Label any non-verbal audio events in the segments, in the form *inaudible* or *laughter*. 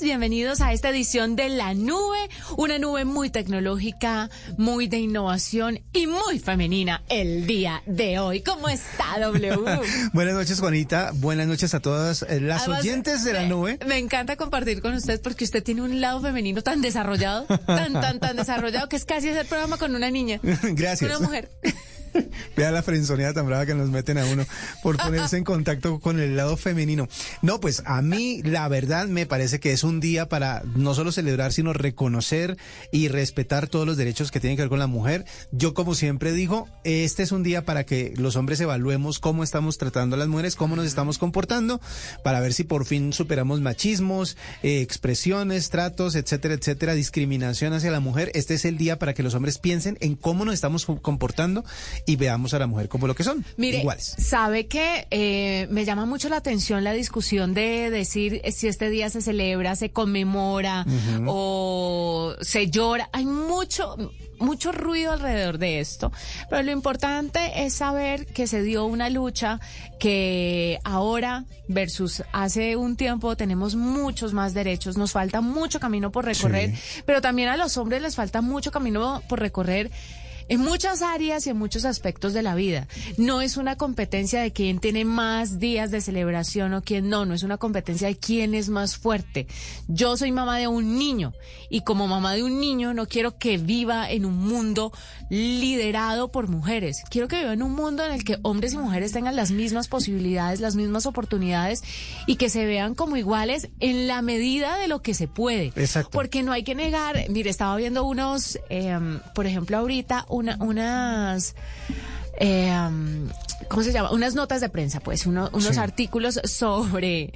Bienvenidos a esta edición de La Nube, una nube muy tecnológica, muy de innovación y muy femenina el día de hoy. ¿Cómo está W? *laughs* Buenas noches, Juanita. Buenas noches a todas eh, las oyentes de La Nube. Me encanta compartir con usted porque usted tiene un lado femenino tan desarrollado, tan, tan, tan desarrollado que es casi hacer programa con una niña. *laughs* Gracias. Una mujer. *laughs* Vea la frenzoneada tan brava que nos meten a uno por ponerse en contacto con el lado femenino. No, pues a mí la verdad me parece que es un día para no solo celebrar, sino reconocer y respetar todos los derechos que tienen que ver con la mujer. Yo, como siempre digo, este es un día para que los hombres evaluemos cómo estamos tratando a las mujeres, cómo nos estamos comportando, para ver si por fin superamos machismos, eh, expresiones, tratos, etcétera, etcétera, discriminación hacia la mujer. Este es el día para que los hombres piensen en cómo nos estamos comportando y veamos a la mujer como lo que son, Mire, iguales. Sabe que eh, me llama mucho la atención la discusión de decir si este día se celebra, se conmemora o se llora. Hay mucho mucho ruido alrededor de esto, pero lo importante es saber que se dio una lucha que ahora versus hace un tiempo tenemos muchos más derechos, nos falta mucho camino por recorrer, pero también a los hombres les falta mucho camino por recorrer en muchas áreas y en muchos aspectos de la vida. No es una competencia de quién tiene más días de celebración o quién no, no es una competencia de quién es más fuerte. Yo soy mamá de un niño y como mamá de un niño no quiero que viva en un mundo liderado por mujeres. Quiero que viva en un mundo en el que hombres y mujeres tengan las mismas posibilidades, las mismas oportunidades y que se vean como iguales en la medida de lo que se puede. Exacto. Porque no hay que negar, mire, estaba viendo unos, em, por ejemplo, ahorita una, unas eh, ¿cómo se llama? Unas notas de prensa, pues, unos Sí. artículos sobre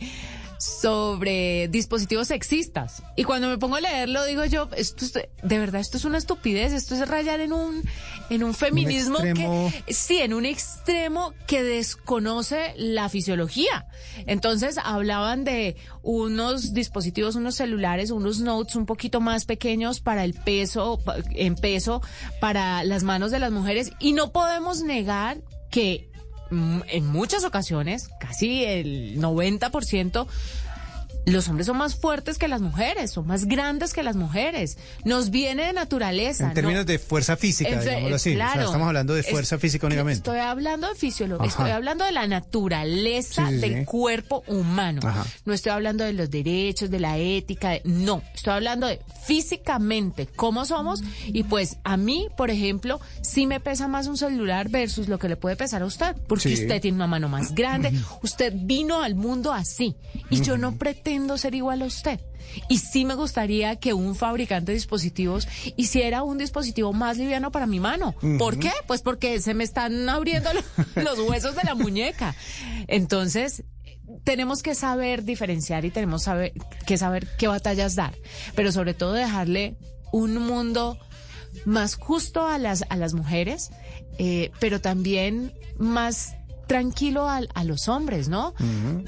sobre dispositivos sexistas. Y cuando me pongo a leerlo, digo yo, esto es, de verdad, esto es una estupidez, esto es rayar en un, en un feminismo que, sí, en un extremo que desconoce la fisiología. Entonces hablaban de unos dispositivos, unos celulares, unos notes un poquito más pequeños para el peso, en peso, para las manos de las mujeres. Y no podemos negar que en muchas ocasiones, casi el 90%, los hombres son más fuertes que las mujeres, son más grandes que las mujeres. Nos viene de naturaleza. En ¿no? términos de fuerza física, En digámoslo así. O sea, claro. estamos hablando de Es- fuerza física únicamente. Estoy hablando de fisiología, estoy hablando de la naturaleza Sí, sí, del sí. cuerpo humano. Ajá. No estoy hablando de los derechos, de la ética, de- no, estoy hablando de físicamente cómo somos y pues a mí, por ejemplo, sí me pesa más un celular versus lo que le puede pesar a usted, porque usted tiene una mano más grande, usted vino al mundo así y yo no pretendo ser igual a usted. Y sí me gustaría que un fabricante de dispositivos hiciera un dispositivo más liviano para mi mano. ¿Por qué? Pues porque se me están abriendo lo- *laughs* los huesos de la muñeca. Entonces, tenemos que saber diferenciar y tenemos saber, que saber qué batallas dar. Pero sobre todo dejarle un mundo más justo a las, a las mujeres, eh, pero también más tranquilo al- a, los hombres, ¿no?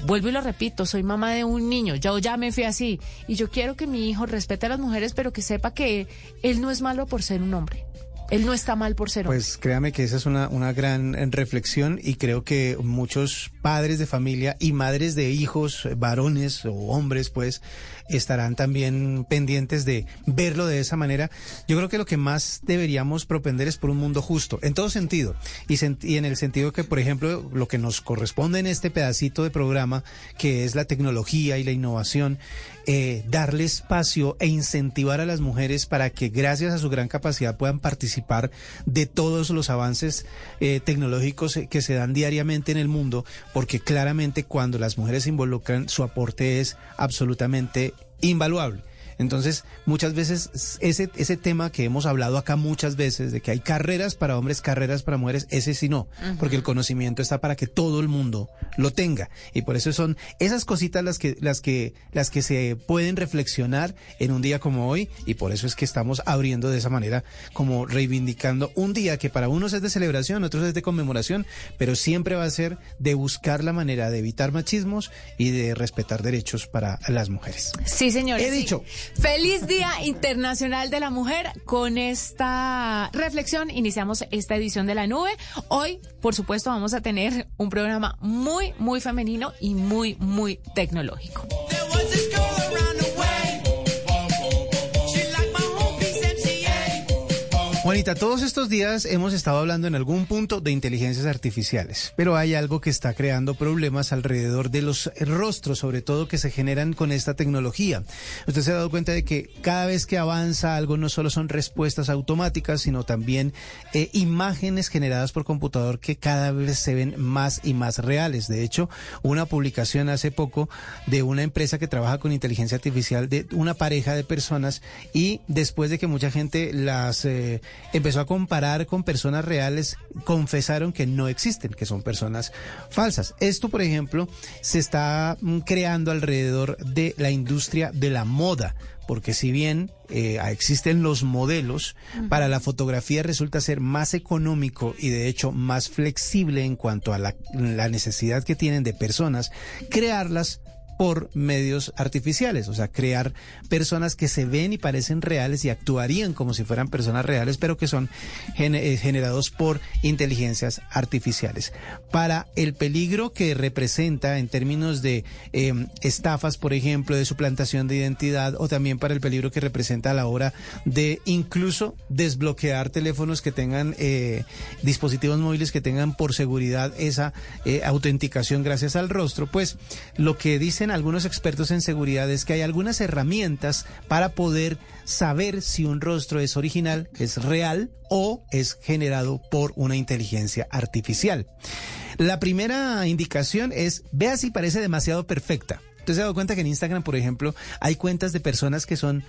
Vuelvo y lo repito, soy mamá de un niño, yo ya me fui así, y yo quiero que mi hijo respete a las mujeres, pero que sepa que él no es malo por ser un hombre. Él no está mal por ser hombre. Pues créame que esa es una, una gran eh, reflexión y creo que muchos padres de familia y madres de hijos, varones o hombres, pues, estarán también pendientes de verlo de esa manera. Yo creo que lo que más deberíamos propender es por un mundo justo, en todo sentido. Y, en el sentido que, por ejemplo, lo que nos corresponde en este pedacito de programa, que es la tecnología y la innovación, eh, darle espacio e incentivar a las mujeres para que gracias a su gran capacidad puedan participar de todos los avances eh, tecnológicos eh, que se dan diariamente en el mundo, porque claramente cuando las mujeres se involucran su aporte es absolutamente invaluable. Entonces, muchas veces ese, ese tema que hemos hablado acá muchas veces, de que hay carreras para hombres, carreras para mujeres, ese sí no, porque el conocimiento está para que todo el mundo lo tenga. Y por eso son esas cositas las que, las que, las que se pueden reflexionar en un día como hoy, y por eso es que estamos abriendo de esa manera, como reivindicando un día que para unos es de celebración, otros es de conmemoración, pero siempre va a ser de buscar la manera de evitar machismos y de respetar derechos para las mujeres. Sí, señores. He sí. dicho. Feliz Día Internacional de la Mujer. Con esta reflexión iniciamos esta edición de la nube. Hoy, por supuesto, vamos a tener un programa muy, muy femenino y muy, muy tecnológico. Juanita, todos estos días hemos estado hablando en algún punto de inteligencias artificiales, pero hay algo que está creando problemas alrededor de los rostros, sobre todo que se generan con esta tecnología. Usted se ha dado cuenta de que cada vez que avanza algo no solo son respuestas automáticas, sino también eh, imágenes generadas por computador que cada vez se ven más y más reales. De hecho, una publicación hace poco de una empresa que trabaja con inteligencia artificial de una pareja de personas y después de que mucha gente las eh, empezó a comparar con personas reales, confesaron que no existen, que son personas falsas. Esto, por ejemplo, se está mm, creando alrededor de la industria de la moda. Porque si bien eh, existen los modelos, para la fotografía resulta ser más económico y de hecho más flexible en cuanto a la, la necesidad que tienen de personas crearlas por medios artificiales, o sea, crear personas que se ven y parecen reales y actuarían como si fueran personas reales, pero que son eh, generados por inteligencias artificiales. Para el peligro que representa en términos de eh, estafas, por ejemplo, de suplantación de identidad, o también para el peligro que representa a la hora de incluso desbloquear teléfonos que tengan eh, dispositivos móviles que tengan por seguridad esa eh, autenticación gracias al rostro, pues lo que algunos expertos en seguridad es que hay algunas herramientas para poder saber si un rostro es original, es real o es generado por una inteligencia artificial. La primera indicación es, vea si parece demasiado perfecta. Usted se ha dado cuenta que en Instagram, por ejemplo, hay cuentas de personas que son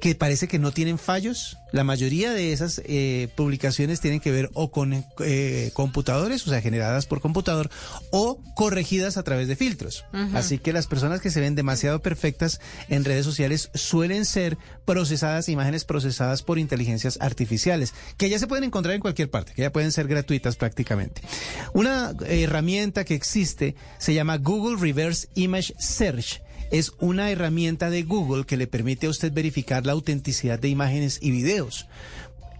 que parece que no tienen fallos. La mayoría de esas eh, publicaciones tienen que ver o con eh, computadores, o sea, generadas por computador, o corregidas a través de filtros. Así que las personas que se ven demasiado perfectas en redes sociales suelen ser procesadas, imágenes procesadas por inteligencias artificiales, que ya se pueden encontrar en cualquier parte, que ya pueden ser gratuitas prácticamente. Una herramienta que existe se llama Google Reverse Image Search es una herramienta de Google que le permite a usted verificar la autenticidad de imágenes y videos.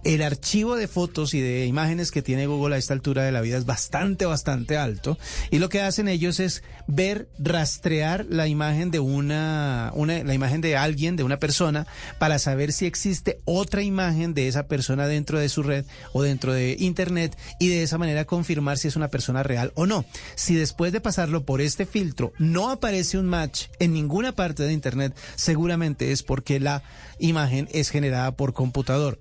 El archivo de fotos y de imágenes que tiene Google a esta altura de la vida es bastante, bastante alto. Y lo que hacen ellos es ver, rastrear la imagen de una, una, la imagen de alguien, de una persona, para saber si existe otra imagen de esa persona dentro de su red o dentro de Internet y de esa manera confirmar si es una persona real o no. Si después de pasarlo por este filtro no aparece un match en ninguna parte de Internet, seguramente es porque la imagen es generada por computador.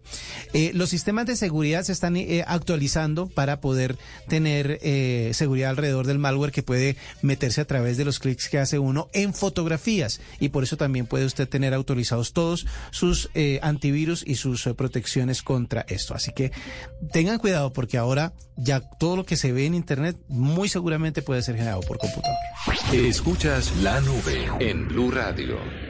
Eh, los sistemas de seguridad se están eh, actualizando para poder tener eh, seguridad alrededor del malware que puede meterse a través de los clics que hace uno en fotografías y por eso también puede usted tener autorizados todos sus eh, antivirus y sus eh, protecciones contra esto. Así que tengan cuidado porque ahora ya todo lo que se ve en internet muy seguramente puede ser generado por computador. Escuchas la nube en Blue Radio.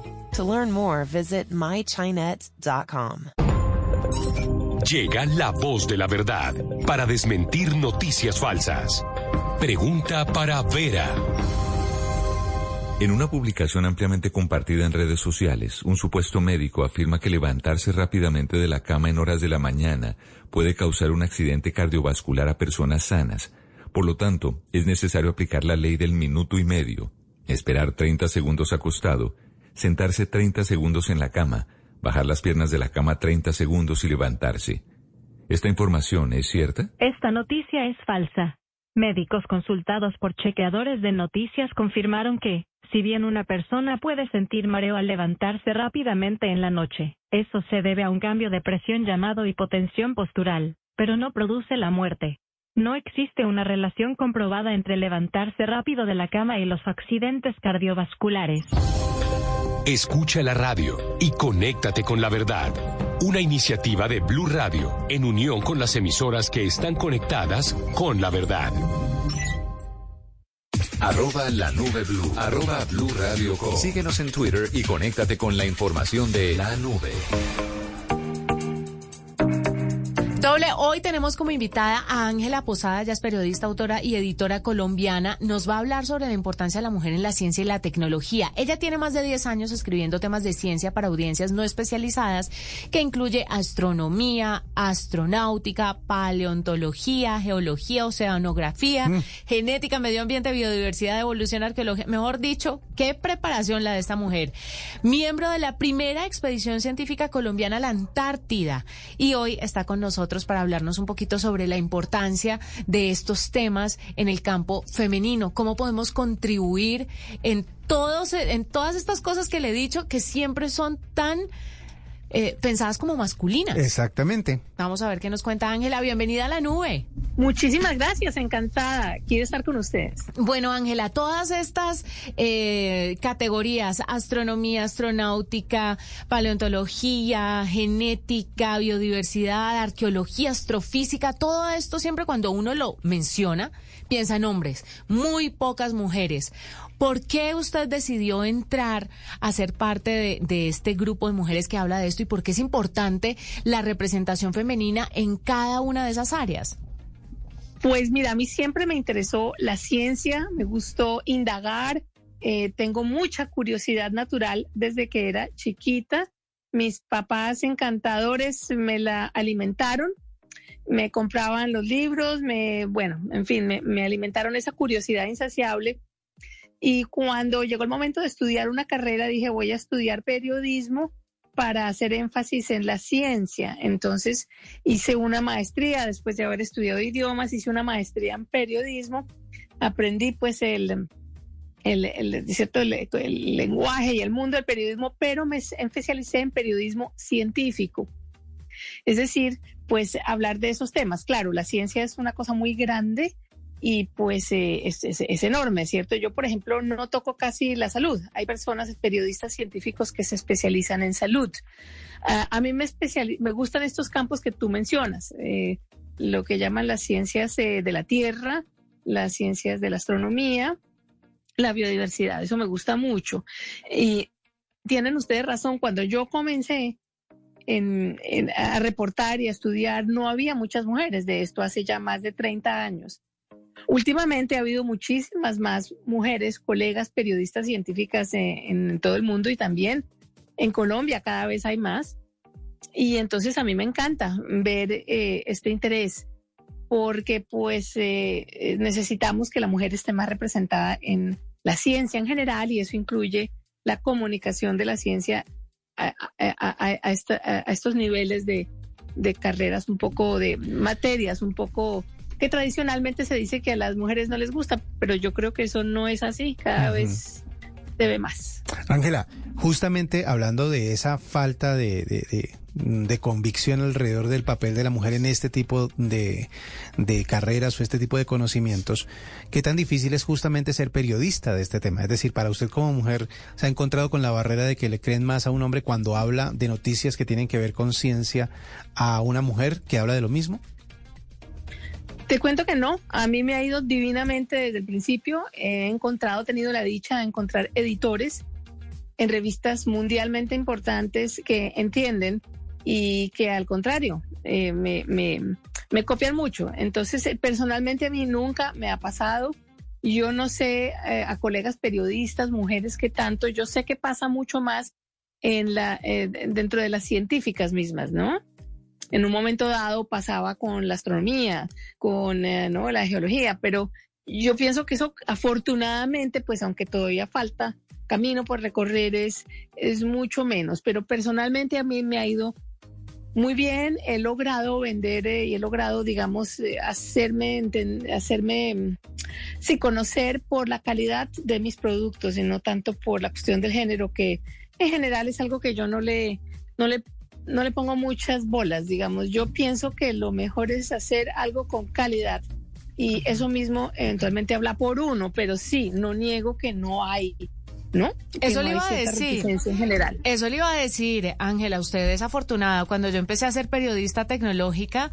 To learn more, visit mychinet.com. Llega la voz de la verdad para desmentir noticias falsas. Pregunta para Vera. En una publicación ampliamente compartida en redes sociales, un supuesto médico afirma que levantarse rápidamente de la cama en horas de la mañana puede causar un accidente cardiovascular a personas sanas. Por lo tanto, es necesario aplicar la ley del minuto y medio, esperar 30 segundos acostado, sentarse 30 segundos en la cama, bajar las piernas de la cama 30 segundos y levantarse. ¿Esta información es cierta? Esta noticia es falsa. Médicos consultados por chequeadores de noticias confirmaron que, si bien una persona puede sentir mareo al levantarse rápidamente en la noche, eso se debe a un cambio de presión llamado hipotensión postural, pero no produce la muerte. No existe una relación comprobada entre levantarse rápido de la cama y los accidentes cardiovasculares. Escucha la radio y conéctate con la verdad. Una iniciativa de Blue Radio en unión con las emisoras que están conectadas con la verdad. Arroba la nube blue. Arroba blue radio com. Síguenos en Twitter y conéctate con la información de la nube. Doble, hoy tenemos como invitada a Ángela Posada, ella es periodista, autora y editora colombiana. Nos va a hablar sobre la importancia de la mujer en la ciencia y la tecnología. Ella tiene más de 10 años escribiendo temas de ciencia para audiencias no especializadas, que incluye astronomía, astronáutica, paleontología, geología, oceanografía, genética, medio ambiente, biodiversidad, evolución, arqueología. Mejor dicho, qué preparación la de esta mujer. Miembro de la primera expedición científica colombiana a la Antártida. Y hoy está con nosotros para hablarnos un poquito sobre la importancia de estos temas en el campo femenino, cómo podemos contribuir en todos, en todas estas cosas que le he dicho que siempre son tan eh, pensadas como masculinas. Exactamente. Vamos a ver qué nos cuenta Ángela. Bienvenida a la nube. Muchísimas gracias, encantada. Quiero estar con ustedes. Bueno, Ángela, todas estas eh, categorías, astronomía, astronáutica, paleontología, genética, biodiversidad, arqueología, astrofísica, todo esto siempre cuando uno lo menciona, piensa en hombres, muy pocas mujeres. ¿Por qué usted decidió entrar a ser parte de, este grupo de mujeres que habla de esto y por qué es importante la representación femenina en cada una de esas áreas? Pues mira, a mí siempre me interesó la ciencia, me gustó indagar, eh, tengo mucha curiosidad natural desde que era chiquita. Mis papás encantadores me la alimentaron, me compraban los libros, me, bueno, en fin, me alimentaron esa curiosidad insaciable. Y cuando llegó el momento de estudiar una carrera, dije, voy a estudiar periodismo para hacer énfasis en la ciencia. Entonces hice una maestría, después de haber estudiado idiomas, hice una maestría en periodismo, aprendí pues el, el, el, ¿cierto? el, lenguaje y el mundo del periodismo, pero me especialicé en periodismo científico. Es decir, pues hablar de esos temas. Claro, la ciencia es una cosa muy grande y pues eh, es, enorme, ¿cierto? Yo, por ejemplo, no toco casi la salud. Hay personas, periodistas científicos que se especializan en salud. Ah, a mí me, me gustan estos campos que tú mencionas, eh, lo que llaman las ciencias eh, de la Tierra, las ciencias de la astronomía, la biodiversidad. Eso me gusta mucho. Y tienen ustedes razón, cuando yo comencé en- en- a reportar y a estudiar, no había muchas mujeres de esto hace ya más de 30 años. Últimamente ha habido muchísimas más mujeres, colegas periodistas científicas eh, en, todo el mundo y también en Colombia cada vez hay más. Y entonces a mí me encanta ver eh, este interés porque pues eh, necesitamos que la mujer esté más representada en la ciencia en general y eso incluye la comunicación de la ciencia a, estos niveles de carreras un poco de materias, un poco que tradicionalmente se dice que a las mujeres no les gusta, pero yo creo que eso no es así, cada vez se ve más. Ángela, justamente hablando de esa falta de, de- de- de convicción alrededor del papel de la mujer en este tipo de, de carreras o este tipo de conocimientos, ¿qué tan difícil es justamente ser periodista de este tema? Es decir, para usted como mujer, ¿se ha encontrado con la barrera de que le creen más a un hombre cuando habla de noticias que tienen que ver con ciencia a una mujer que habla de lo mismo? Te cuento que no, a mí me ha ido divinamente desde el principio. He encontrado, tenido la dicha de encontrar editores en revistas mundialmente importantes que entienden y que al contrario eh, me, copian mucho. Entonces, eh, personalmente a mí nunca me ha pasado. Yo no sé eh, a colegas periodistas, mujeres que tanto, yo sé que pasa mucho más en la, dentro de las científicas mismas, ¿no? En un momento dado pasaba con la astronomía, con eh, ¿no? la geología, pero yo pienso que eso afortunadamente, pues aunque todavía falta camino por recorrer, es, es mucho menos, pero personalmente a mí me ha ido muy bien, he logrado vender eh, y he logrado, digamos, eh, hacerme, hacerme, mm, sí, conocer por la calidad de mis productos y no tanto por la cuestión del género, que en general es algo que yo no le, no le no le pongo muchas bolas, digamos. Yo pienso que lo mejor es hacer algo con calidad y eso mismo eventualmente habla por uno, pero sí, no niego que no hay, ¿no? Eso no le iba a decir. en general. Eso le iba a decir, Ángela, usted es afortunada. Cuando yo empecé a ser periodista tecnológica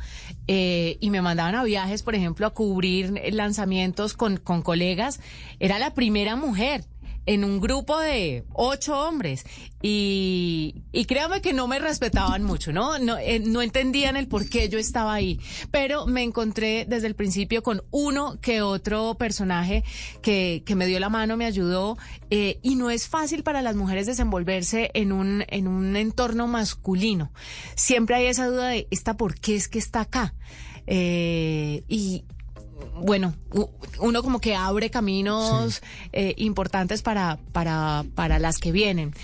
eh, y me mandaban a viajes, por ejemplo, a cubrir lanzamientos con, con colegas, era la primera mujer en un grupo de ocho hombres y, y créame que no me respetaban mucho, ¿no? No, eh, no entendían el por qué yo estaba ahí, pero me encontré desde el principio con uno que otro personaje que, que me dio la mano, me ayudó eh, y no es fácil para las mujeres desenvolverse en un, en un entorno masculino. Siempre hay esa duda de, ¿esta por qué es que está acá? Eh, y, bueno, uno como que abre caminos eh, importantes para, para, para las que vienen.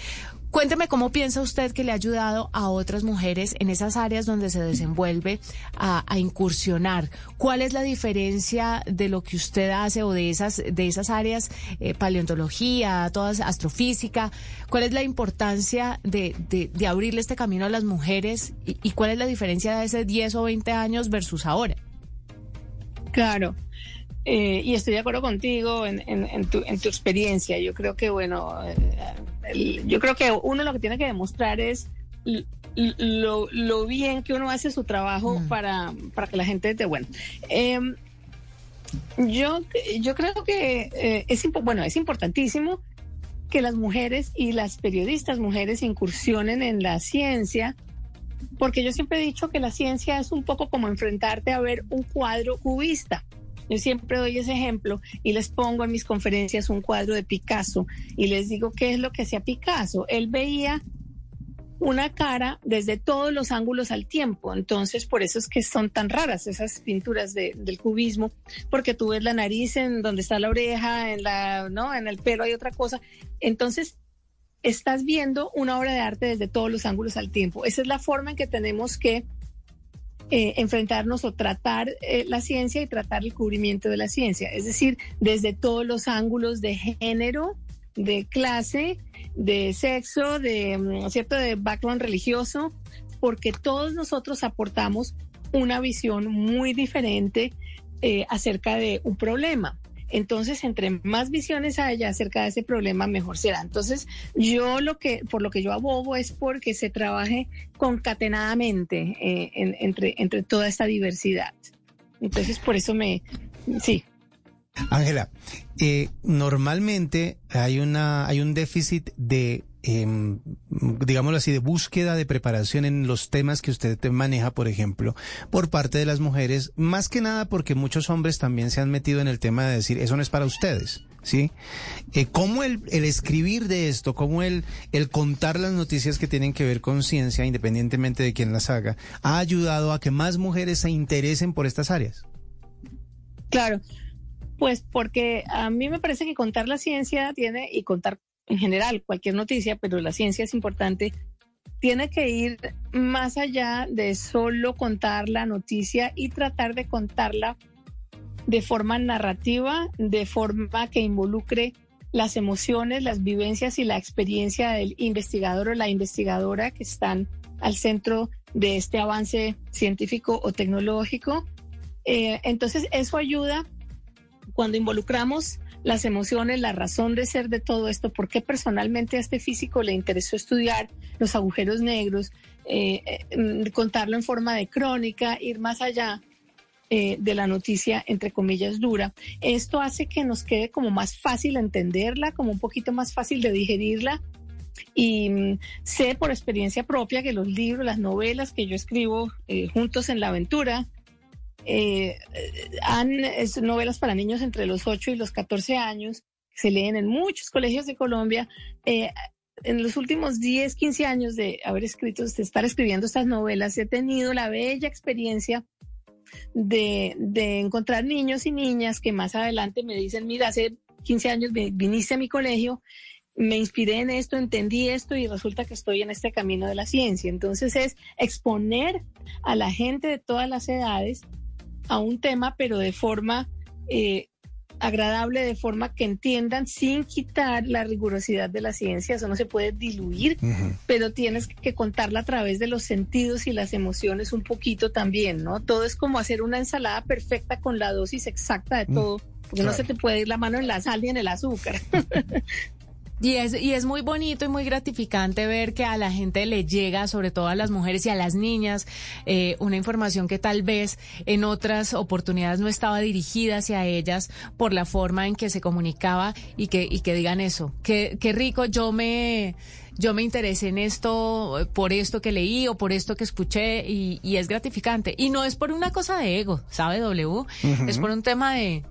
Cuénteme cómo piensa usted que le ha ayudado a otras mujeres en esas áreas donde se desenvuelve a, a incursionar. ¿Cuál es la diferencia de lo que usted hace o de esas, de esas áreas, eh, paleontología, todas astrofísica? ¿Cuál es la importancia de, de, de abrirle este camino a las mujeres y, y cuál es la diferencia de hace 10 o 20 años versus ahora? Claro. Eh, y estoy de acuerdo contigo en, en- en tu, en tu experiencia. Yo creo que, bueno, eh, el- yo creo que uno lo que tiene que demostrar es lo, lo bien que uno hace su trabajo Mm. para, para que la gente esté bueno. Em, yo, yo creo que eh, es, bueno, es importantísimo que las mujeres y las periodistas mujeres incursionen en la ciencia, porque yo siempre he dicho que la ciencia es un poco como enfrentarte a ver un cuadro cubista. Yo siempre doy ese ejemplo y les pongo en mis conferencias un cuadro de Picasso y les digo qué es lo que hacía Picasso. Él veía una cara desde todos los ángulos al tiempo. Entonces, por eso es que son tan raras esas pinturas de- del cubismo, porque tú ves la nariz en donde está la oreja, en la, ¿no? En el pelo hay otra cosa. Entonces, estás viendo una obra de arte desde todos los ángulos al tiempo. Esa es la forma en que tenemos que eh, enfrentarnos o tratar eh, la ciencia y tratar el cubrimiento de la ciencia. Es decir, desde todos los ángulos de género, de clase, de sexo, de, mm, ¿cierto? de background religioso, porque todos nosotros aportamos una visión muy diferente eh, acerca de un problema. Entonces, entre más visiones haya acerca de ese problema, mejor será. Entonces, yo lo que, por lo que yo abogo es porque se trabaje concatenadamente eh, en- entre, entre toda esta diversidad. Entonces, por eso me, sí. Ángela, eh, normalmente hay una hay un déficit de em, digámoslo así de búsqueda de preparación en los temas que usted te maneja, por ejemplo, por parte de las mujeres, más que nada porque muchos hombres también se han metido en el tema de decir eso no es para ustedes. ¿Sí? Eh, ¿Cómo el, el escribir de esto, cómo el, el contar las noticias que tienen que ver con ciencia, independientemente de quién las haga, ha ayudado a que más mujeres se interesen por estas áreas? Claro, pues porque a mí me parece que contar la ciencia tiene, y contar en general cualquier noticia, pero la ciencia es importante, tiene que ir más allá de solo contar la noticia y tratar de contarla de forma narrativa, de forma que involucre las emociones, las vivencias y la experiencia del investigador o la investigadora que están al centro de este avance científico o tecnológico. Eh, entonces, eso ayuda cuando involucramos las emociones, la razón de ser de todo esto, por qué personalmente a este físico le interesó estudiar los agujeros negros, eh, eh, contarlo en forma de crónica, ir más allá eh, de la noticia, entre comillas, dura. Esto hace que nos quede como más fácil entenderla, como un poquito más fácil de digerirla. Y mm, sé por experiencia propia que los libros, las novelas que yo escribo juntos en la aventura, eh, han, es novelas para niños entre los 8 y los 14 años, que se leen en muchos colegios de Colombia. Eh, en los últimos 10, 15 años de haber escrito, de estar escribiendo estas novelas, he tenido la bella experiencia de, de encontrar niños y niñas que más adelante me dicen, mira, hace 15 años vi- viniste a mi colegio, me inspiré en esto, entendí esto y resulta que estoy en este camino de la ciencia. Entonces es exponer a la gente de todas las edades a un tema, pero de forma eh, agradable, de forma que entiendan sin quitar la rigurosidad de la ciencia. Eso no se puede diluir, pero tienes que contarla a través de los sentidos y las emociones un poquito también, ¿no? Todo es como hacer una ensalada perfecta con la dosis exacta de todo, porque no se te puede ir la mano en la sal ni en el azúcar. *laughs* Y es, y es muy bonito y muy gratificante ver que a la gente le llega, sobre todo a las mujeres y a las niñas, eh, una información que tal vez en otras oportunidades no estaba dirigida hacia ellas por la forma en que se comunicaba y que, y que digan eso. Qué, qué rico, yo me, yo me interesé en esto eh, por esto que leí o por esto que escuché y, y es gratificante. Y no es por una cosa de ego, ¿sabe W? Es por un tema de,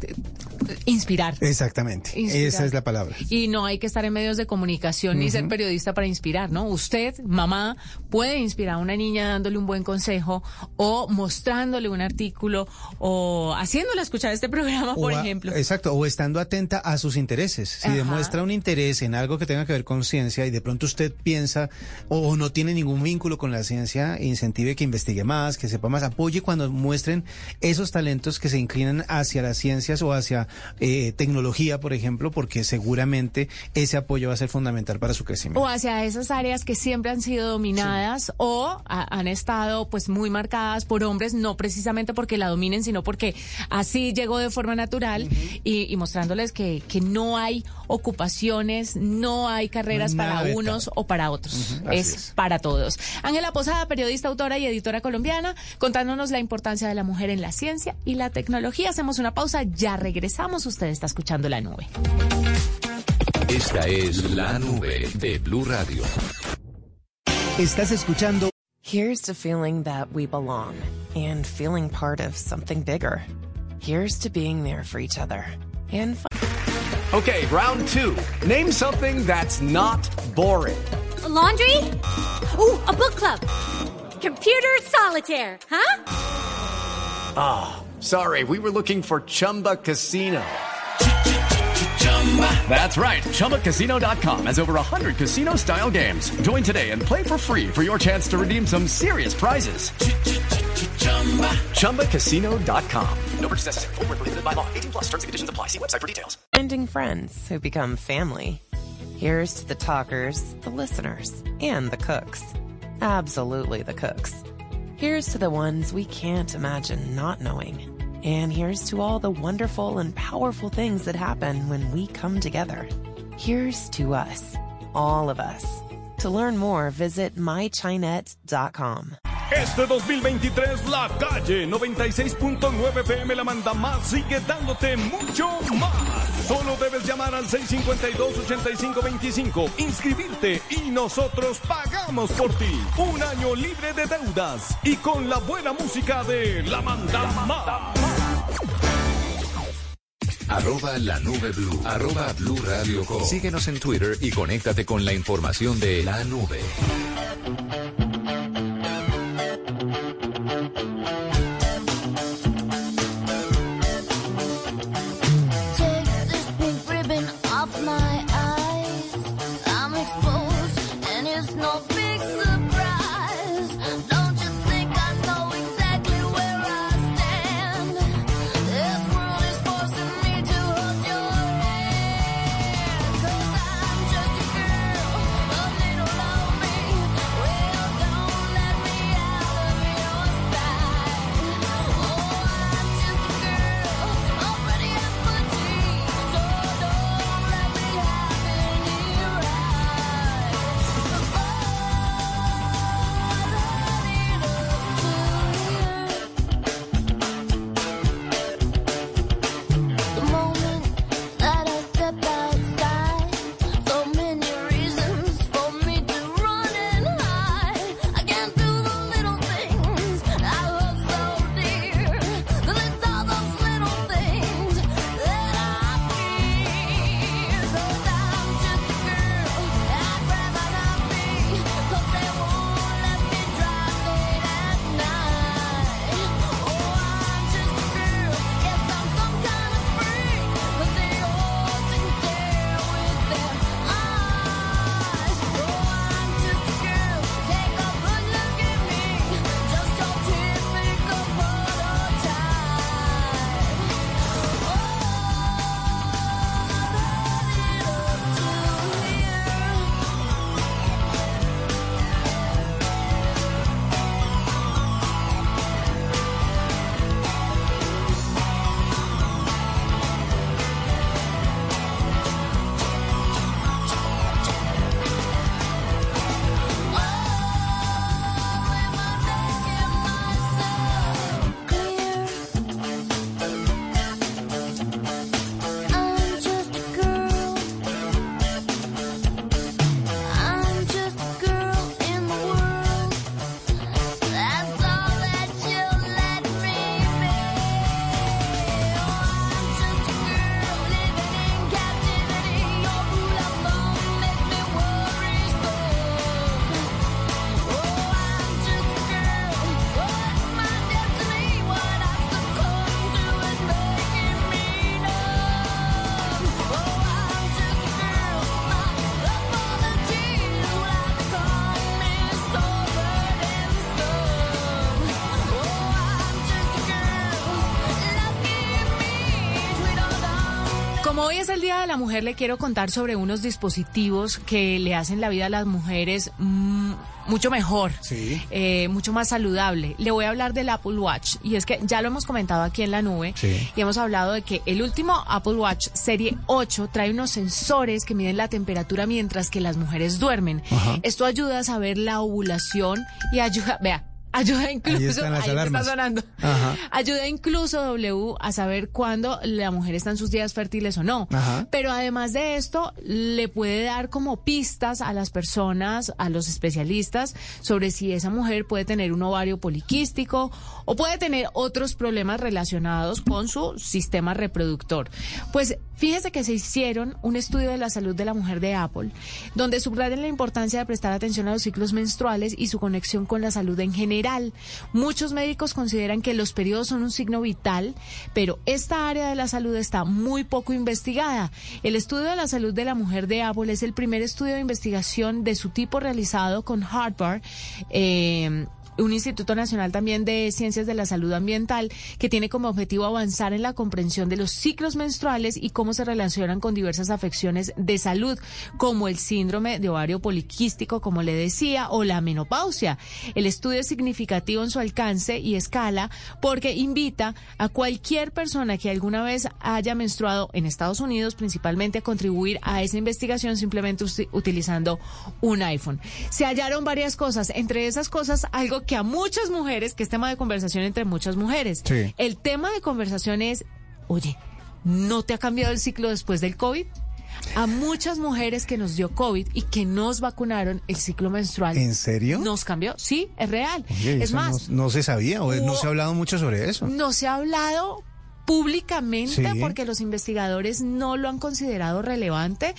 de- de inspirar. Exactamente. Inspirar. Esa es la palabra. Y no hay que estar en medios de comunicación ni ser periodista para inspirar, ¿no? Usted, mamá, puede inspirar a una niña dándole un buen consejo o mostrándole un artículo o haciéndole escuchar este programa, por a- ejemplo. Exacto, o estando atenta a sus intereses. Si Ajá. demuestra un interés en algo que tenga que ver con ciencia y de pronto usted piensa o, o no tiene ningún vínculo con la ciencia, incentive que investigue más, que sepa más, apoye cuando muestren esos talentos que se inclinan hacia las ciencias o hacia eh, tecnología, por ejemplo, porque seguramente ese apoyo va a ser fundamental para su crecimiento. o hacia esas áreas que siempre han sido dominadas o a- han estado pues muy marcadas por hombres, no precisamente porque la dominen, sino porque así llegó de forma natural y, y mostrándoles que, que no hay ocupaciones, no hay carreras nada para unos o para otros, es, es. para todos. Ángela Posada, periodista, autora y editora colombiana, contándonos la importancia de la mujer en la ciencia y la tecnología. Hacemos una pausa, ya regresamos, usted está escuchando la nube. Esta es la nube de Blue Radio. Estás escuchando Here's to feeling that we belong and feeling part of something bigger. Here's to being there for each other and Okay, round two. Name something that's not boring. A laundry? Ooh, a book club. Computer solitaire, huh? Ah, sorry, we were looking for Chumba Casino. That's right. ChumbaCasino.com has over 100 casino style games. Join today and play for free for your chance to redeem some serious prizes. ChumbaCasino.com. No purchase necessary. Void where prohibited by law. 18 plus terms and conditions apply. See website for details. Finding friends who become family. Here's to the talkers, the listeners, and the cooks. Absolutely the cooks. Here's to the ones we can't imagine not knowing. And here's to all the wonderful and powerful things that happen when we come together. Here's to us, all of us. To learn more, visit mychinet.com. Este 2023 La Calle 96.9 FM La Manda Más sigue dándote mucho más. Solo debes llamar al 652-8525, inscribirte y nosotros pagamos por ti. Un año libre de deudas y con la buena música de La Manda Más. Arroba la nube blue. Arroba blue radio com. Síguenos en Twitter y conéctate con la información de la nube. De la Mujer, le quiero contar sobre unos dispositivos que le hacen la vida a las mujeres mm, mucho mejor, eh, mucho más saludable. Le voy a hablar del Apple Watch y es que ya lo hemos comentado aquí en la nube y hemos hablado de que el último Apple Watch Serie 8 trae unos sensores que miden la temperatura mientras que las mujeres duermen. Ajá. Esto ayuda a saber la ovulación y ayuda, vea, ayuda incluso, ahí está sonando. Ajá. Ayuda incluso W a saber cuándo la mujer está en sus días fértiles o no. Ajá. Pero además de esto, le puede dar como pistas a las personas, a los especialistas, sobre si esa mujer puede tener un ovario poliquístico o puede tener otros problemas relacionados con su sistema reproductor. Pues fíjese que se hicieron un estudio de la salud de la mujer de Apple, donde subrayan la importancia de prestar atención a los ciclos menstruales y su conexión con la salud en general muchos médicos consideran que los periodos son un signo vital, pero esta área de la salud está muy poco investigada. El estudio de la salud de la mujer de Apple es el primer estudio de investigación de su tipo realizado con Harvard. eh, un Instituto Nacional también de Ciencias de la Salud Ambiental que tiene como objetivo avanzar en la comprensión de los ciclos menstruales y cómo se relacionan con diversas afecciones de salud, como el síndrome de ovario poliquístico, como le decía, o la menopausia. El estudio es significativo en su alcance y escala porque invita a cualquier persona que alguna vez haya menstruado en Estados Unidos principalmente a contribuir a esa investigación simplemente utilizando un iPhone. Se hallaron varias cosas, entre esas cosas algo que a muchas mujeres, que es tema de conversación entre muchas mujeres, Sí. el tema de conversación es, oye, ¿no te ha cambiado el ciclo después del COVID? A muchas mujeres que nos dio COVID y que nos vacunaron, el ciclo menstrual ¿En serio? nos cambió. Sí, es real. Oye, es más, no, no se sabía o no se ha hablado mucho sobre eso. no se ha hablado públicamente Sí. porque los investigadores no lo han considerado relevante,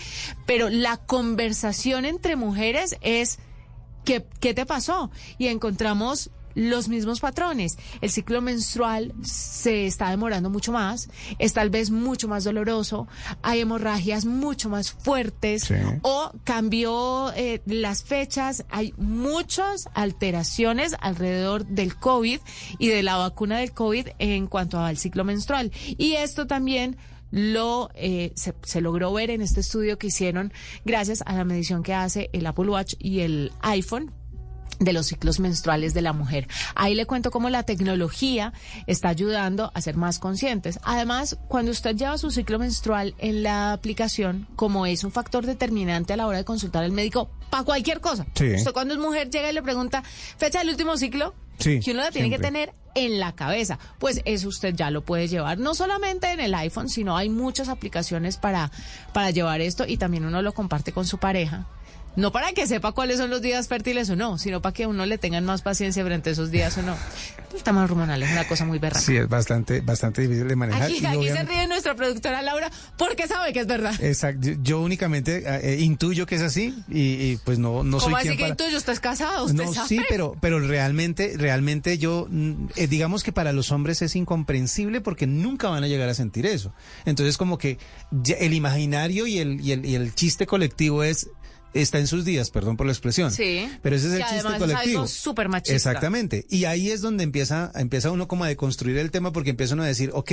pero la conversación entre mujeres es ¿qué, qué te pasó? Y encontramos los mismos patrones. El ciclo menstrual se está demorando mucho más, es tal vez mucho más doloroso, hay hemorragias mucho más fuertes Sí. o cambió eh, las fechas, hay muchas alteraciones alrededor del COVID y de la vacuna del COVID en cuanto al ciclo menstrual. Y esto también lo eh, se, se logró ver en este estudio que hicieron gracias a la medición que hace el Apple Watch y el iPhone de los ciclos menstruales de la mujer. Ahí le cuento cómo la tecnología está ayudando a ser más conscientes. Además, cuando usted lleva su ciclo menstrual en la aplicación, como es un factor determinante a la hora de consultar al médico para cualquier cosa. Sí. Usted cuando es mujer llega y le pregunta fecha del último ciclo, Sí, que uno la tiene que tener en la cabeza. Pues eso usted ya lo puede llevar, no solamente en el iPhone, sino hay muchas aplicaciones para, para llevar esto y también uno lo comparte con su pareja. No para que sepa cuáles son los días fértiles o no, sino para que uno le tengan más paciencia frente a esos días o no. El tema hormonal es una cosa muy berraca. Sí, es bastante, bastante difícil de manejar. Aquí, y aquí se ríe nuestra productora Laura porque sabe que es verdad. Exacto. Yo- únicamente eh, intuyo que es así y, y, pues no, no soy ¿Cómo así quien que para... tú, yo estás casado? ¿Usted No, sabe? sí, pero, pero realmente, realmente yo, mm, eh, digamos que para los hombres es incomprensible porque nunca van a llegar a sentir eso. Entonces como que el imaginario y el, y el, y el chiste colectivo es, está en sus días, perdón por la expresión. Sí. Pero ese es el chiste colectivo. súper machista. Exactamente. Y ahí es donde empieza, empieza uno como a deconstruir el tema porque empieza uno a decir, ok,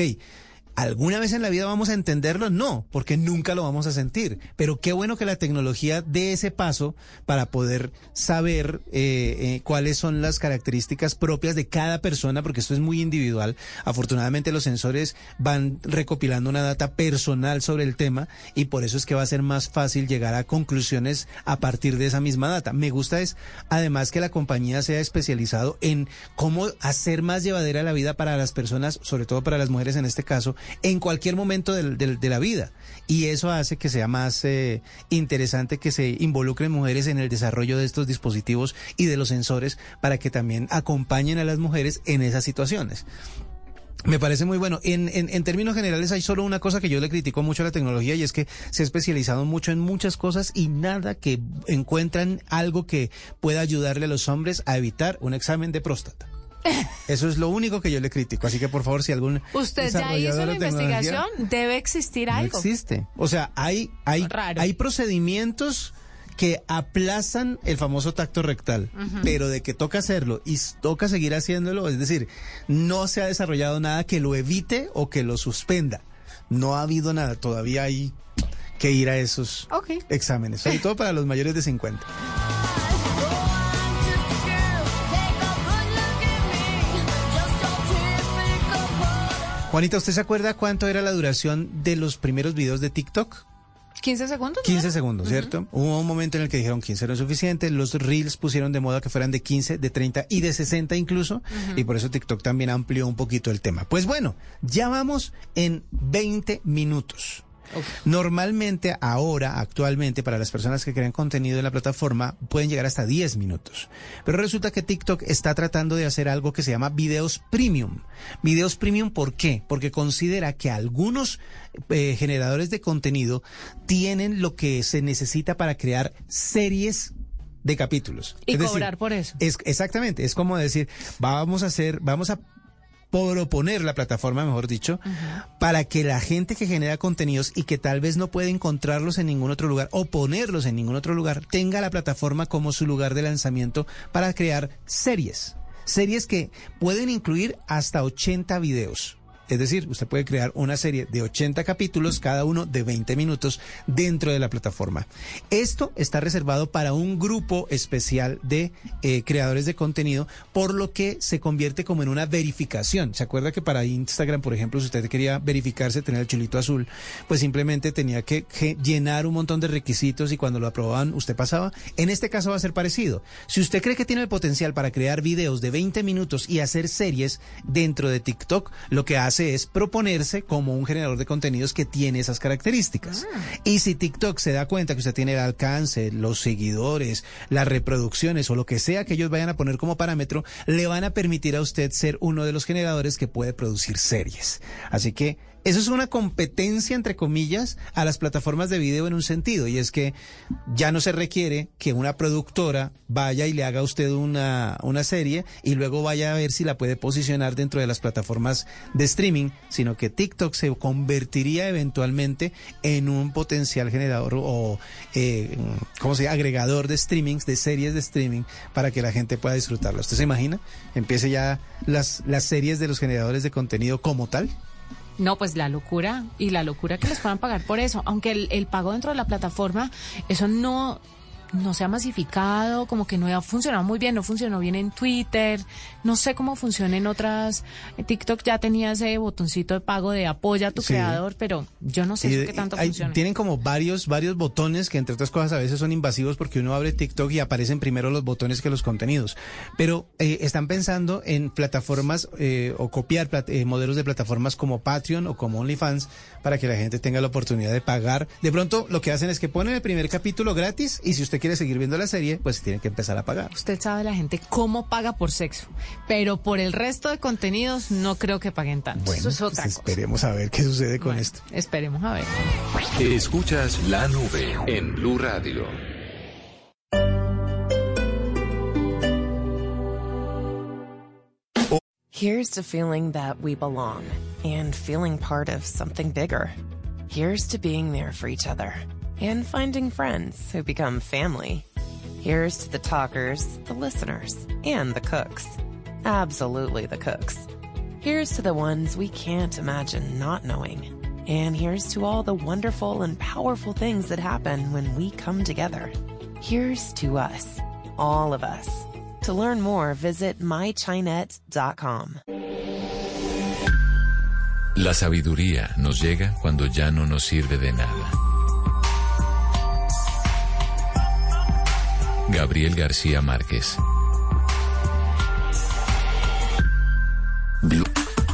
¿Alguna vez en la vida vamos a entenderlo? No, porque nunca lo vamos a sentir. Pero qué bueno que la tecnología dé ese paso para poder saber eh, eh, cuáles son las características propias de cada persona, porque esto es muy individual. Afortunadamente los sensores van recopilando una data personal sobre el tema y por eso es que va a ser más fácil llegar a conclusiones a partir de esa misma data. Me gusta es además que la compañía sea especializado en cómo hacer más llevadera la vida para las personas, sobre todo para las mujeres en este caso, en cualquier momento de la vida. Y eso hace que sea más eh, interesante que se involucren mujeres en el desarrollo de estos dispositivos y de los sensores para que también acompañen a las mujeres en esas situaciones. Me parece muy bueno. En, en, en términos generales hay solo una cosa que yo le critico mucho a la tecnología y es que se ha especializado mucho en muchas cosas y nada que encuentran algo que pueda ayudarle a los hombres a evitar un examen de próstata. Eso es lo único que yo le critico. Así que por favor, si algún Usted ya hizo la investigación, debe existir no algo. existe. O sea, hay, hay, hay procedimientos que aplazan el famoso tacto rectal, pero de que toca hacerlo y toca seguir haciéndolo, es decir, no se ha desarrollado nada que lo evite o que lo suspenda. No ha habido nada, todavía hay que ir a esos exámenes, sobre todo para los mayores de 50. Juanita, ¿usted se acuerda cuánto era la duración de los primeros videos de TikTok? 15 segundos. 15 segundos, ¿cierto? Hubo un momento en el que dijeron 15 no es suficiente, los reels pusieron de moda que fueran de 15, de 30 y de 60 incluso, y por eso TikTok también amplió un poquito el tema. Pues bueno, ya vamos en 20 minutos. Normalmente ahora, actualmente, para las personas que crean contenido en la plataforma, pueden llegar hasta 10 minutos. Pero resulta que TikTok está tratando de hacer algo que se llama videos premium. Videos premium, ¿por qué? Porque considera que algunos eh, generadores de contenido tienen lo que se necesita para crear series de capítulos. Y Es decir, cobrar por eso. Es, exactamente, es como decir, vamos a hacer, vamos a proponer la plataforma, mejor dicho, para que la gente que genera contenidos y que tal vez no puede encontrarlos en ningún otro lugar o ponerlos en ningún otro lugar, tenga la plataforma como su lugar de lanzamiento para crear series. Series que pueden incluir hasta 80 videos. Es decir, usted puede crear una serie de 80 capítulos, cada uno de 20 minutos, dentro de la plataforma. Esto está reservado para un grupo especial de eh, creadores de contenido, por lo que se convierte como en una verificación. ¿Se acuerda que para Instagram, por ejemplo, si usted quería verificarse, tener el chulito azul, pues simplemente tenía que, que llenar un montón de requisitos y cuando lo aprobaban, usted pasaba? En este caso va a ser parecido. Si usted cree que tiene el potencial para crear videos de 20 minutos y hacer series dentro de TikTok, lo que hace es proponerse como un generador de contenidos que tiene esas características. Y si TikTok se da cuenta que usted tiene el alcance, los seguidores, las reproducciones o lo que sea que ellos vayan a poner como parámetro, le van a permitir a usted ser uno de los generadores que puede producir series. Así que eso es una competencia, entre comillas, a las plataformas de video en un sentido, y es que ya no se requiere que una productora vaya y le haga a usted una, una serie y luego vaya a ver si la puede posicionar dentro de las plataformas de streaming, sino que TikTok se convertiría eventualmente en un potencial generador o, eh, ¿cómo se llama? Agregador de streamings, de series de streaming, para que la gente pueda disfrutarlo. ¿Usted se imagina? Empiece ya las, las series de los generadores de contenido como tal. No, pues la locura y la locura que les puedan pagar por eso, aunque el, el pago dentro de la plataforma, eso no no se ha masificado, como que no ha funcionado muy bien, no funcionó bien en Twitter, no sé cómo funciona en otras, en TikTok ya tenía ese botoncito de pago de apoya a tu Sí. creador, pero yo no sé Y eso de- qué tanto hay- funciona. tienen como varios, varios botones que entre otras cosas a veces son invasivos porque uno abre TikTok y aparecen primero los botones que los contenidos. Pero eh, están pensando en plataformas eh, o copiar plat- eh, modelos de plataformas como Patreon o como OnlyFans para que la gente tenga la oportunidad de pagar. De pronto lo que hacen es que ponen el primer capítulo gratis y si usted quiere seguir viendo la serie, pues tiene que empezar a pagar. Usted sabe la gente cómo paga por sexo, pero por el resto de contenidos no creo que paguen tanto. Bueno, Eso es otra pues cosa. esperemos a ver qué sucede con Bueno, esto. Esperemos a ver. Escuchas la nube en Blue Radio. Here's to feeling that we belong and feeling part of something bigger. Here's to being there for each other and finding friends who become family. Here's to the talkers, the listeners, and the cooks. Absolutely the cooks. Here's to the ones we can't imagine not knowing. And here's to all the wonderful and powerful things that happen when we come together. Here's to us, all of us. To learn more, visit mychinet.com. La sabiduría nos llega cuando ya no nos sirve de nada. Gabriel García Márquez.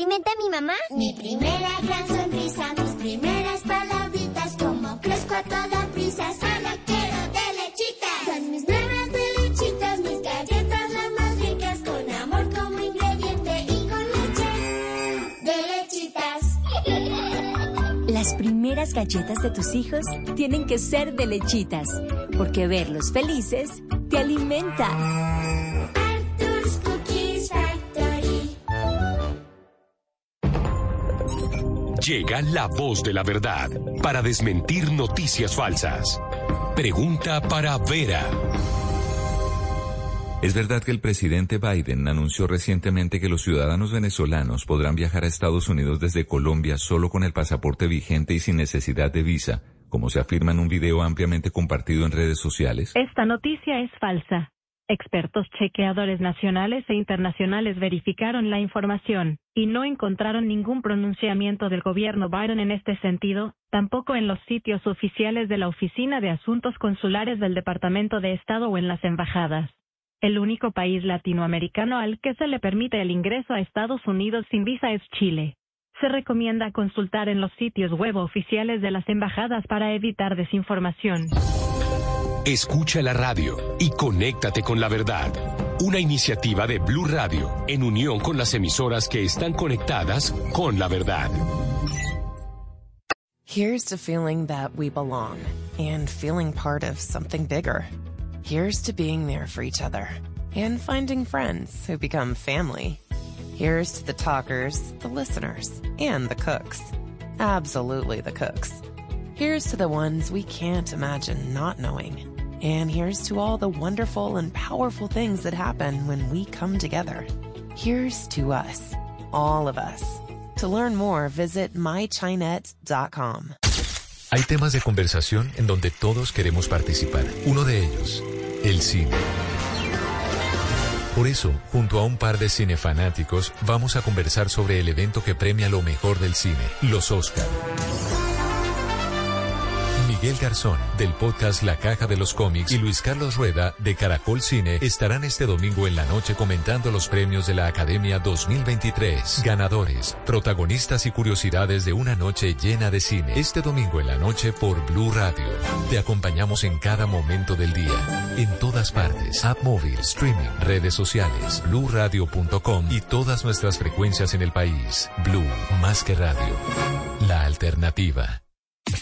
Alimenta a mi mamá? Mi primera gran sonrisa, mis primeras palabritas, como crezco a toda prisa, solo quiero de lechitas. Son mis nuevas de lechitas, mis galletas las más ricas, con amor como ingrediente y con leche de lechitas. Las primeras galletas de tus hijos tienen que ser de lechitas, porque verlos felices te alimenta. Llega la voz de la verdad para desmentir noticias falsas. Pregunta para Vera. ¿Es verdad que el presidente Biden anunció recientemente que los ciudadanos venezolanos podrán viajar a Estados Unidos desde Colombia solo con el pasaporte vigente y sin necesidad de visa, como se afirma en un video ampliamente compartido en redes sociales? Esta noticia es falsa. Expertos chequeadores nacionales e internacionales verificaron la información y no encontraron ningún pronunciamiento del gobierno Biden en este sentido, tampoco en los sitios oficiales de la Oficina de Asuntos Consulares del Departamento de Estado o en las embajadas. El único país latinoamericano al que se le permite el ingreso a Estados Unidos sin visa es Chile. Se recomienda consultar en los sitios web oficiales de las embajadas para evitar desinformación. Escucha la radio y conéctate con la verdad. Una iniciativa de Blue Radio en unión con las emisoras que están conectadas con la verdad. Here's to feeling that we belong and feeling part of something bigger. Here's to being there for each other and finding friends who become family. Here's to the talkers, the listeners, and the cooks. Absolutely the cooks. Here's to the ones we can't imagine not knowing. And here's to all the wonderful and powerful things that happen when we come together. Here's to us, all of us. To learn more, visit mychinet.com. Hay temas de conversación en donde todos queremos participar. Uno de ellos, el cine. Por eso, junto a un par de cinefanáticos, vamos a conversar sobre el evento que premia lo mejor del cine, los Oscar. Miguel Garzón, del podcast La Caja de los Cómics, y Luis Carlos Rueda, de Caracol Cine, estarán este domingo en la noche comentando los premios de la Academia 2023. Ganadores, protagonistas y curiosidades de una noche llena de cine. Este domingo en la noche por Blue Radio. Te acompañamos en cada momento del día. En todas partes. App móvil, streaming, redes sociales, bluradio.com y todas nuestras frecuencias en el país. Blue, más que radio. La alternativa.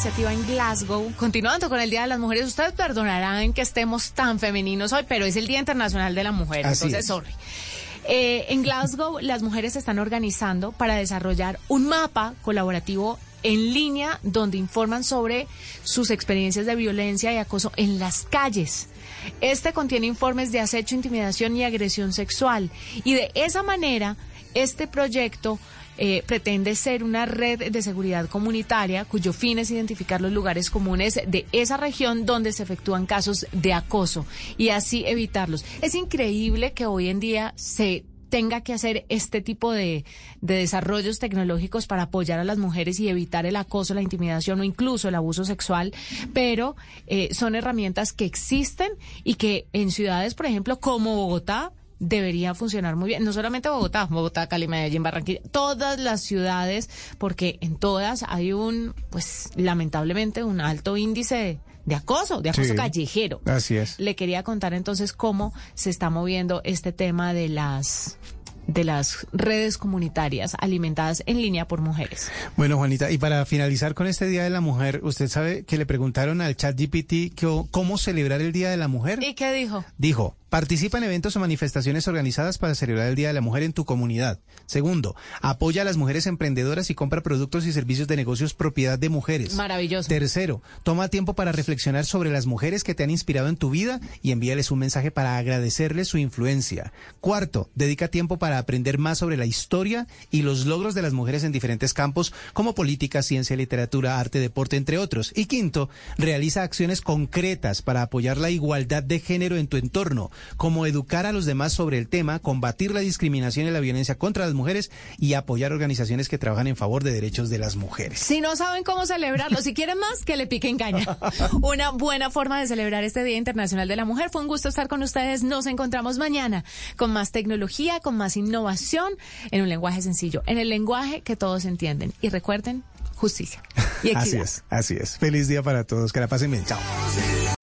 Iniciativa en Glasgow, continuando con el Día de las Mujeres. Ustedes perdonarán que estemos tan femeninos hoy, pero es el Día Internacional de la Mujer. Así entonces, es. sorry. Eh, en Glasgow, las mujeres se están organizando para desarrollar un mapa colaborativo en línea donde informan sobre sus experiencias de violencia y acoso en las calles. Este contiene informes de acecho, intimidación y agresión sexual. Y de esa manera, este proyecto eh, pretende ser una red de seguridad comunitaria cuyo fin es identificar los lugares comunes de esa región donde se efectúan casos de acoso y así evitarlos. Es increíble que hoy en día se tenga que hacer este tipo de, de desarrollos tecnológicos para apoyar a las mujeres y evitar el acoso, la intimidación o incluso el abuso sexual, pero eh, son herramientas que existen y que en ciudades, por ejemplo, como Bogotá, debería funcionar muy bien. No solamente Bogotá, Bogotá, Cali, Medellín, Barranquilla, todas las ciudades, porque en todas hay un, pues lamentablemente, un alto índice de, de acoso, de acoso Sí. callejero. Así es. Le quería contar entonces cómo se está moviendo este tema de las de las redes comunitarias alimentadas en línea por mujeres. Bueno, Juanita, y para finalizar con este Día de la Mujer, usted sabe que le preguntaron al chat GPT que- cómo celebrar el Día de la Mujer. ¿Y qué dijo? Dijo, participa en eventos o manifestaciones organizadas para celebrar el Día de la Mujer en tu comunidad. Segundo, apoya a las mujeres emprendedoras y compra productos y servicios de negocios propiedad de mujeres. Maravilloso. Tercero, toma tiempo para reflexionar sobre las mujeres que te han inspirado en tu vida y envíales un mensaje para agradecerles su influencia. Cuarto, dedica tiempo para aprender más sobre la historia y los logros de las mujeres en diferentes campos como política, ciencia, literatura, arte, deporte, entre otros. Y quinto, realiza acciones concretas para apoyar la igualdad de género en tu entorno, como educar a los demás sobre el tema, combatir la discriminación y la violencia contra las mujeres y apoyar organizaciones que trabajan en favor de derechos de las mujeres. Si no saben cómo celebrarlo, si quieren más, que le piquen caña. *laughs* Una buena forma de celebrar este Día Internacional de la Mujer. Fue un gusto estar con ustedes. Nos encontramos mañana con más tecnología, con más innovación, en un lenguaje sencillo, en el lenguaje que todos entienden. Y recuerden, justicia y Así es, así es. Feliz día para todos. Que la pasen bien. Chao.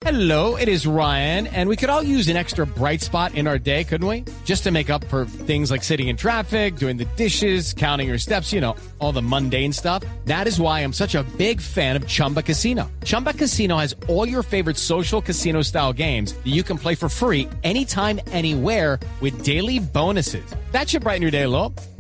Hello, it is Ryan, and we could all use an extra bright spot in our day, couldn't we? Just to make up for things like sitting in traffic, doing the dishes, counting your steps, you know, all the mundane stuff. That is why I'm such a big fan of Chumba Casino. Chumba Casino has all your favorite social casino style games that you can play for free anytime, anywhere with daily bonuses. That should brighten your day a little.